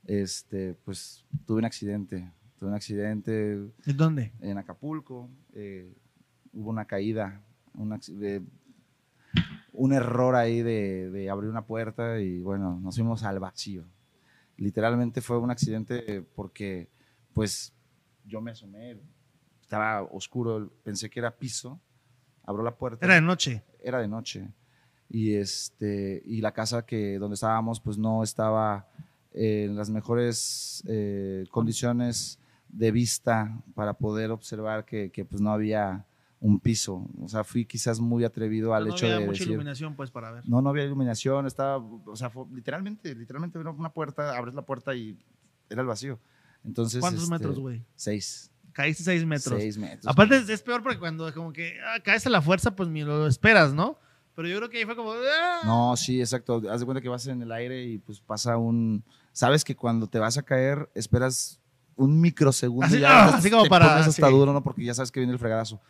Este, pues tuve un accidente Tuve un accidente. ¿En dónde? En Acapulco. Eh, hubo una caída, un error ahí de, abrir una puerta y bueno, nos fuimos al vacío. Literalmente fue un accidente porque pues yo me asomé, estaba oscuro, pensé que era piso, abro la puerta. Era de noche. Era de noche. Y, este, y la casa que, donde estábamos pues no estaba en las mejores eh, condiciones de vista para poder observar que, que, pues no había un piso. O sea, fui quizás muy atrevido al hecho de. No había mucha iluminación, pues, para ver. No, no había iluminación, estaba, o sea, literalmente, literalmente una puerta, abres la puerta y era el vacío. Entonces. ¿Cuántos este, metros, güey? Seis. Caíste seis metros. Seis metros. Aparte, es, peor porque cuando como que ah, caes a la fuerza, pues ni lo esperas, ¿no? Pero yo creo que ahí fue como. ¡ah! No, sí, exacto. Haz de cuenta que vas en el aire y pues pasa un. Sabes que cuando te vas a caer, esperas un microsegundo así, ya así como para hasta duro, ¿no? Porque ya sabes que viene el fregadazo.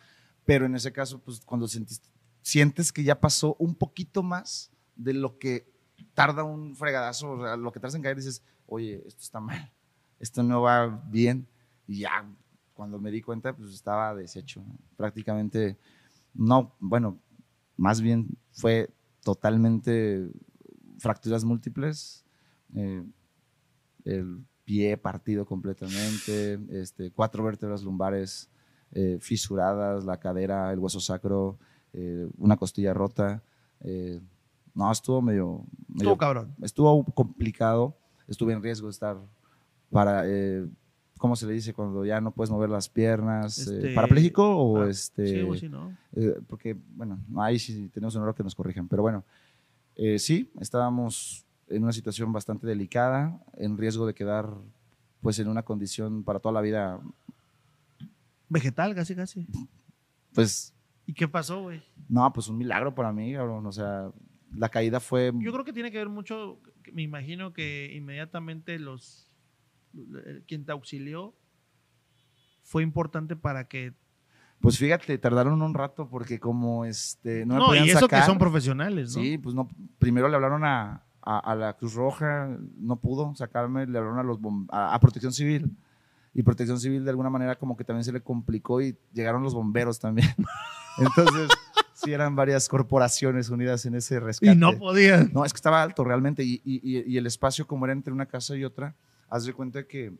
Pero en ese caso, pues cuando sientes que ya pasó un poquito más de lo que tarda un fregadazo, o sea, lo que tardas en caer, dices, oye, esto está mal, esto no va bien. Y ya, cuando me di cuenta, pues estaba deshecho. Prácticamente, no, bueno, más bien fue totalmente fracturas múltiples. Eh, el pie partido completamente, este, cuatro vértebras lumbares eh, fisuradas, la cadera, el hueso sacro, eh, una costilla rota. Eh, no, estuvo medio, Estuvo cabrón. Estuvo complicado. Estuve en riesgo de estar para. ¿Cómo se le dice cuando ya no puedes mover las piernas? Este, ¿Parapléjico o ah, este? Sí, ¿no? porque, bueno, ahí sí tenemos un error que nos corrijan. Pero bueno, sí, estábamos en una situación bastante delicada, en riesgo de quedar pues en una condición para toda la vida. Vegetal, casi, casi. Pues... ¿Y qué pasó, güey? No, pues un milagro para mí, cabrón. O sea, la caída fue... Yo creo que tiene que ver mucho, me imagino que inmediatamente los... Quien te auxilió fue importante para que pues fíjate, tardaron un rato porque como este no, no y eso que son profesionales, ¿no? Sí, pues no, primero le hablaron a, a, la Cruz Roja, no pudo sacarme, le hablaron a, los a, Protección Civil. Y Protección Civil de alguna manera como que también se le complicó y llegaron los bomberos también. [laughs] Entonces, sí eran varias corporaciones unidas en ese rescate. Y no podían. No, es que estaba alto realmente. Y, y, y el espacio como era entre una casa y otra, haz de cuenta que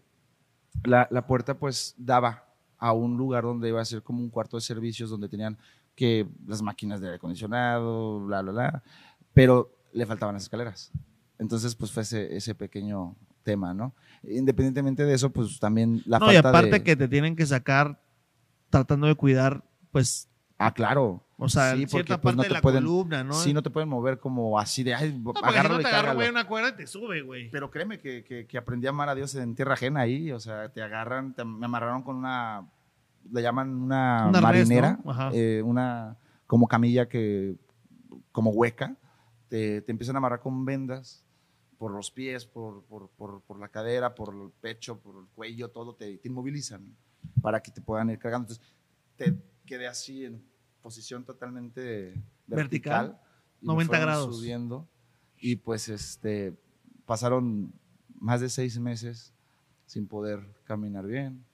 la, la puerta pues daba a un lugar donde iba a ser como un cuarto de servicios donde tenían que las máquinas de aire acondicionado, bla, bla, bla, pero le faltaban las escaleras. Entonces, pues fue ese, ese pequeño tema, ¿no? Independientemente de eso, pues también la no, y aparte que te tienen que sacar tratando de cuidar, pues... Ah, claro. O sea, sí, cierta pues, parte de la columna, ¿no? Sí, no te pueden mover como así de, ay, no, agárralo si no te agarra, güey, una cuerda y te sube, güey. Pero créeme que, que, que, aprendí a amar a Dios en tierra ajena ahí, o sea, te agarran, me amarraron con una, le llaman una, marinera, eh, una como camilla que, como hueca, te, te, empiezan a amarrar con vendas por los pies, por, por, por, por, la cadera, por el pecho, por el cuello, todo, te, te inmovilizan para que te puedan ir cargando. Entonces, te quedé así en posición totalmente vertical, 90 grados. Subiendo y pues este, pasaron más de seis meses sin poder caminar bien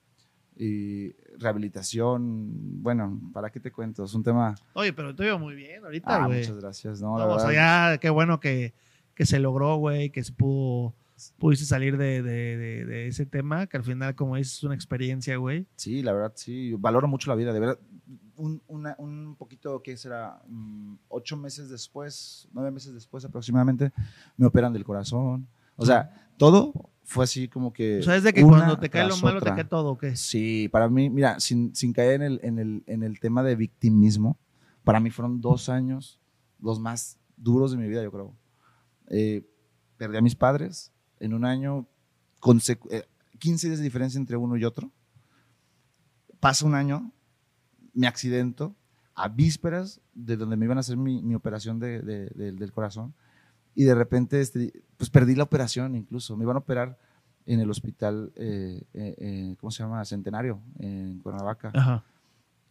y rehabilitación, bueno, ¿para qué te cuento? Es un tema... Oye, pero te veo muy bien ahorita, ah, Muchas gracias, no, o sea, ya, qué bueno que, que se logró, güey, que se pudo, pudiste salir de, de, de, ese tema, que al final, como dices, es una experiencia, güey. Sí, la verdad, sí, valoro mucho la vida, de verdad, un, un poquito, ¿qué será? Mm, ocho meses después, nueve meses después aproximadamente, me operan del corazón. O sea, todo fue así como que. O sea, es de que cuando te cae lo malo, te cae todo, ¿o qué? Sí, para mí, mira, sin, sin caer en el, en, el, en el tema de victimismo, para mí fueron dos años los más duros de mi vida, yo creo. Eh, perdí a mis padres en un año, con 15 eh, días de diferencia entre uno y otro. Pasa un año, me accidento a vísperas de donde me iban a hacer mi, mi operación de, del corazón y de repente este, pues perdí la operación incluso. Me iban a operar en el hospital, eh, eh, eh, ¿cómo se llama? Centenario, en Cuernavaca.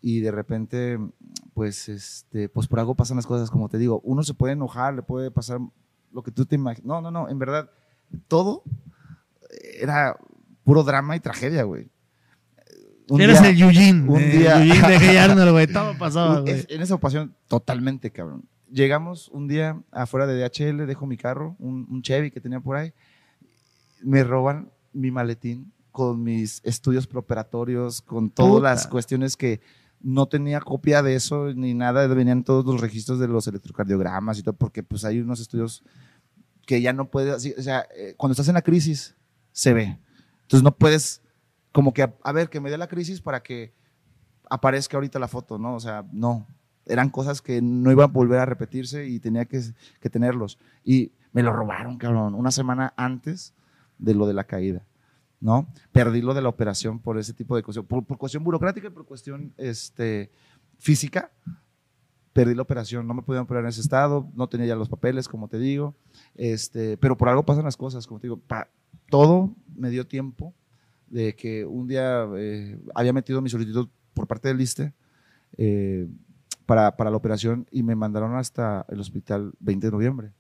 Y de repente, pues, este, pues por algo pasan las cosas, como te digo. Uno se puede enojar, le puede pasar lo que tú te imaginas. No, no, no, en verdad, todo era puro drama y tragedia, güey. Eres el Eugene. Un día. Eugene de [laughs] güey. Todo pasaba, güey. En esa ocasión, totalmente, cabrón. Llegamos un día afuera de DHL, dejo mi carro, un, Chevy que tenía por ahí. Me roban mi maletín con mis estudios preoperatorios, con todas las cuestiones que no tenía copia de eso ni nada, venían todos los registros de los electrocardiogramas y todo, porque pues hay unos estudios que ya no puedes, o sea, eh, cuando estás en la crisis, se ve. Entonces no puedes como que, a, ver, que me dé la crisis para que aparezca ahorita la foto, ¿no? O sea, no. Eran cosas que no iban a volver a repetirse y tenía que, tenerlos. Y me lo robaron, cabrón, una semana antes de lo de la caída, ¿no? Perdí lo de la operación por ese tipo de cuestión, por, cuestión burocrática y por cuestión este, física. Perdí la operación, no me podían operar en ese estado, no tenía ya los papeles, como te digo, este, pero por algo pasan las cosas, como te digo, todo me dio tiempo de que un día eh, había metido mi solicitud por parte del ISTE eh, para, para, la operación y me mandaron hasta el hospital 20 de noviembre.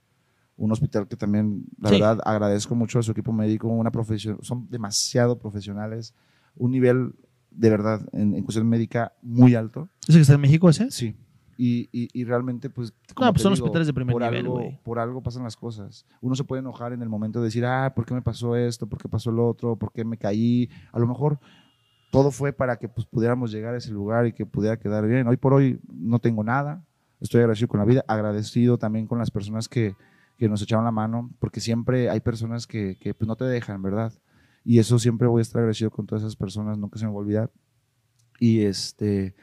Un hospital que también, la verdad, agradezco mucho a su equipo médico, una profesión, son demasiado profesionales, un nivel de verdad en, en cuestión médica muy alto. ¿Ese que está en México ese? Sí. Y, y, realmente, pues. No, pues son hospitales de primer por nivel, algo, Por algo pasan las cosas. Uno se puede enojar en el momento de decir, ah, ¿por qué me pasó esto? ¿Por qué pasó lo otro? ¿Por qué me caí? A lo mejor todo fue para que pues, pudiéramos llegar a ese lugar y que pudiera quedar bien. Hoy por hoy no tengo nada. Estoy agradecido con la vida, agradecido también con las personas que, que nos echaron la mano, porque siempre hay personas que, que pues, no te dejan, ¿verdad? Y eso siempre voy a estar agradecido con todas esas personas, nunca se me va a olvidar. Y este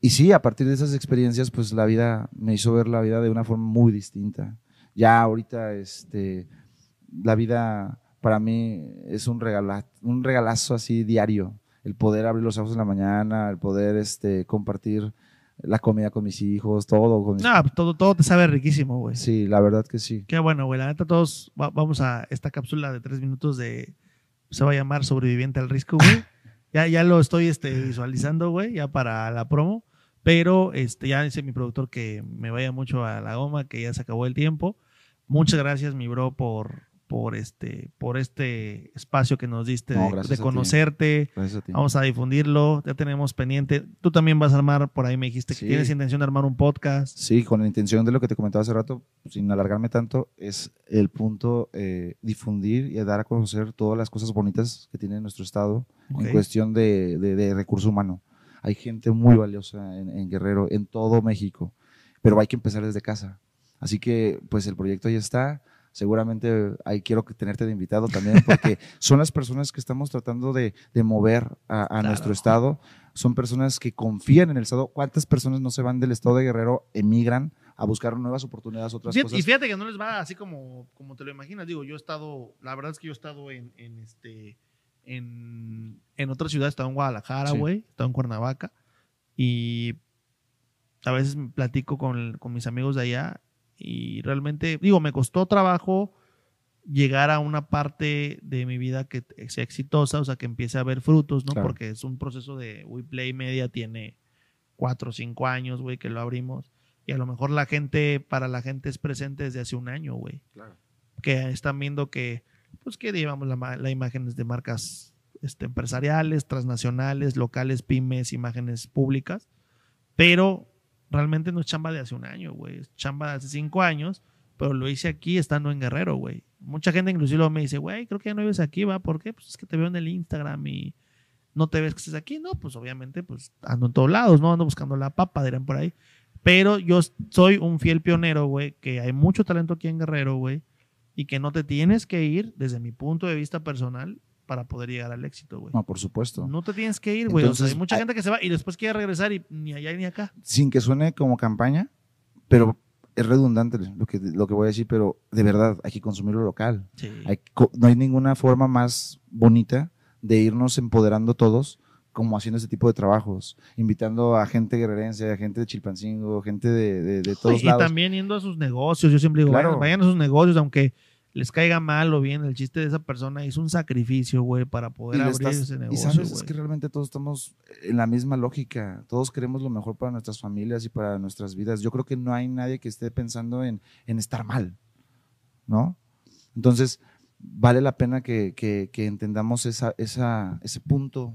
y sí, a partir de esas experiencias, pues la vida me hizo ver la vida de una forma muy distinta. Ya ahorita, este, la vida para mí es un, regala, un regalazo así diario. El poder abrir los ojos en la mañana, el poder este, compartir la comida con mis hijos, todo. Con No, pues, todo, todo te sabe riquísimo, güey. Sí, la verdad que sí. Qué bueno, güey. La neta, todos vamos a esta cápsula de tres minutos de. Se va a llamar Sobreviviente al Risco, güey. [laughs] ya, ya lo estoy este, visualizando, güey, ya para la promo. Pero este, ya dice mi productor que me vaya mucho a la goma, que ya se acabó el tiempo. Muchas gracias, mi bro, por, por este, por este espacio que nos diste de, conocerte. Vamos a difundirlo, ya tenemos pendiente. Tú también vas a armar, por ahí me dijiste que tienes intención de armar un podcast. Sí, con la intención de lo que te comentaba hace rato, sin alargarme tanto, es el punto eh, difundir y dar a conocer todas las cosas bonitas que tiene nuestro estado en cuestión de, de, recurso humano. Hay gente muy valiosa en Guerrero, en todo México, pero hay que empezar desde casa. Así que, pues el proyecto ya está seguramente ahí quiero tenerte de invitado también, porque [laughs] son las personas que estamos tratando de, mover a, nuestro estado, son personas que confían en el estado. ¿Cuántas personas no se van del estado de Guerrero, emigran a buscar nuevas oportunidades, otras cosas? Y fíjate que no les va así como, como te lo imaginas, digo, yo he estado, la verdad es que yo he estado en, este... En, en otra ciudad, he estado en Guadalajara, güey, he estado en Cuernavaca y a veces platico con, con mis amigos de allá y realmente, digo, me costó trabajo llegar a una parte de mi vida que sea exitosa, o sea, que empiece a ver frutos, ¿no? Porque es un proceso de WePlay Media, tiene cuatro o cinco años, güey, que lo abrimos. Y a lo mejor la gente, para la gente es presente desde hace un año, güey. Claro. Que están viendo que, pues que digamos, la, la imágenes de marcas este, empresariales, transnacionales, locales, pymes, imágenes públicas. Pero realmente no es chamba de hace un año, güey. Es chamba de hace cinco años, pero lo hice aquí estando en Guerrero, güey. Mucha gente inclusive me dice, güey, creo que ya no vives aquí, ¿va? ¿Por qué? Pues es que te veo en el Instagram y no te ves que estés aquí. No, pues obviamente, pues ando en todos lados, ¿no? Ando buscando la papa, dirán por ahí. Pero yo soy un fiel pionero, güey, que hay mucho talento aquí en Guerrero, güey, y que no te tienes que ir, desde mi punto de vista personal, para poder llegar al éxito, güey. No, por supuesto. No te tienes que ir, güey. O sea, hay mucha gente que se va y después quiere regresar y ni allá ni acá. Sin que suene como campaña, pero es redundante lo que, lo que voy a decir, pero de verdad hay que consumir lo local. Sí. no hay ninguna forma más bonita de irnos empoderando todos como haciendo este tipo de trabajos, invitando a gente guerrerense, a gente de Chilpancingo, gente de, de, todos lados. Y también yendo a sus negocios, yo siempre digo, vayan a sus negocios, aunque les caiga mal o bien, el chiste de esa persona hizo un sacrificio, güey, para poder abrir ese negocio. Y sabes, es que realmente todos estamos en la misma lógica. Todos queremos lo mejor para nuestras familias y para nuestras vidas. Yo creo que no hay nadie que esté pensando en, estar mal, ¿no? Entonces, vale la pena que, que entendamos esa, esa, ese punto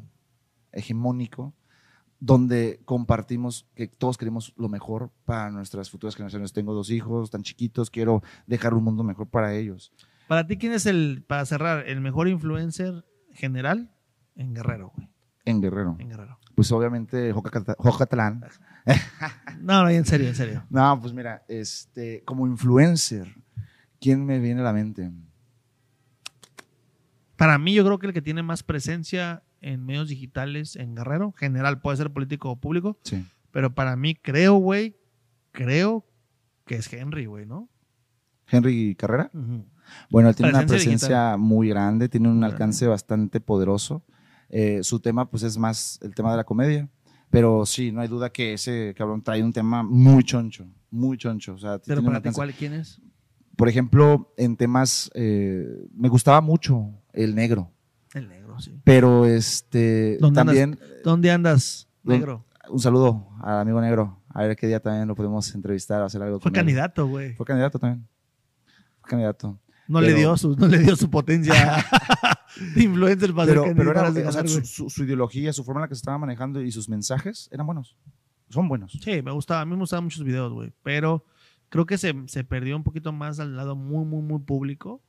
hegemónico donde compartimos que todos queremos lo mejor para nuestras futuras generaciones. Tengo dos hijos tan chiquitos, quiero dejar un mundo mejor para ellos. Para ti, ¿quién es el, para cerrar, el mejor influencer general en Guerrero, güey? En Guerrero. En Guerrero. Pues obviamente Joca Catalán. [laughs] no, no, en serio, en serio. No, pues mira, este, como influencer, ¿quién me viene a la mente? Para mí, yo creo que el que tiene más presencia en medios digitales en Guerrero, general, puede ser político o público. Sí. Pero para mí, creo, güey, creo que es Henry, güey, ¿no? Henry Carrera. Bueno, él tiene una presencia muy grande, tiene un alcance bastante poderoso. Eh, su tema, pues, es más el tema de la comedia. Pero sí, no hay duda que ese cabrón trae un tema muy choncho, muy choncho. O sea, ¿Pero para ti cuál, quién es? Por ejemplo, en temas, eh, me gustaba mucho el negro. El negro. Pero este también. ¿Dónde andas, negro? Un saludo al amigo negro. A ver qué día también lo podemos entrevistar o hacer algo. Fue candidato, güey. Fue candidato también. Fue candidato. No, le dio su, no le dio su potencia [laughs] de influencer para pero, pero era, su, su, ideología, su forma en la que se estaba manejando y sus mensajes eran buenos. Son buenos. Sí, me gustaba. A mí me gustaban muchos videos, güey. Pero creo que se, se perdió un poquito más al lado muy, muy, muy público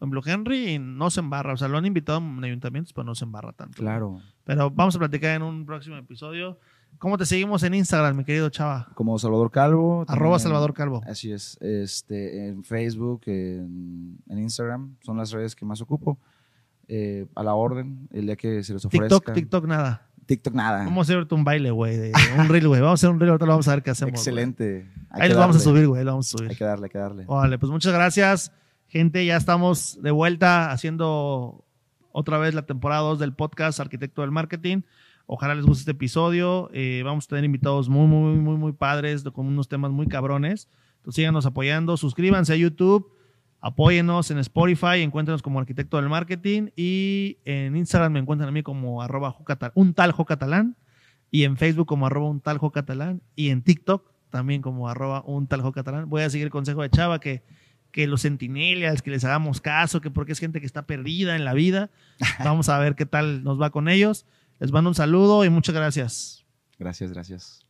por ejemplo, Henry no se embarra, o sea, lo han invitado en ayuntamientos, pero no se embarra tanto. Claro. Pero vamos a platicar en un próximo episodio. ¿Cómo te seguimos en Instagram, mi querido Chava? Como Salvador Calvo. Arroba Salvador Calvo. Así es. Este, en Facebook, en, Instagram, son las redes que más ocupo. Eh, a la orden, el día que se les ofrezca. TikTok, TikTok nada. TikTok nada. Vamos a hacer un baile, güey, un reel, güey. Vamos a hacer un reel, ahorita lo vamos a ver qué hacemos. Excelente. Ahí lo vamos a subir, güey, lo vamos a subir. Hay que darle, hay que darle. Vale, pues muchas gracias. Gente, ya estamos de vuelta haciendo otra vez la temporada 2 del podcast Arquitecto del Marketing. Ojalá les guste este episodio. Eh, vamos a tener invitados muy, muy, muy, muy padres con unos temas muy cabrones. Entonces síganos apoyando. Suscríbanse a YouTube. Apóyenos en Spotify. Encuéntrenos como Arquitecto del Marketing. Y en Instagram me encuentran a mí como arroba un tal catalán. Y en Facebook como arroba un tal catalán. Y en TikTok también como arroba un tal catalán. Voy a seguir el consejo de Chava que que los centinelias, que les hagamos caso, que porque es gente que está perdida en la vida. [laughs] Vamos a ver qué tal nos va con ellos. Les mando un saludo y muchas gracias. Gracias, gracias.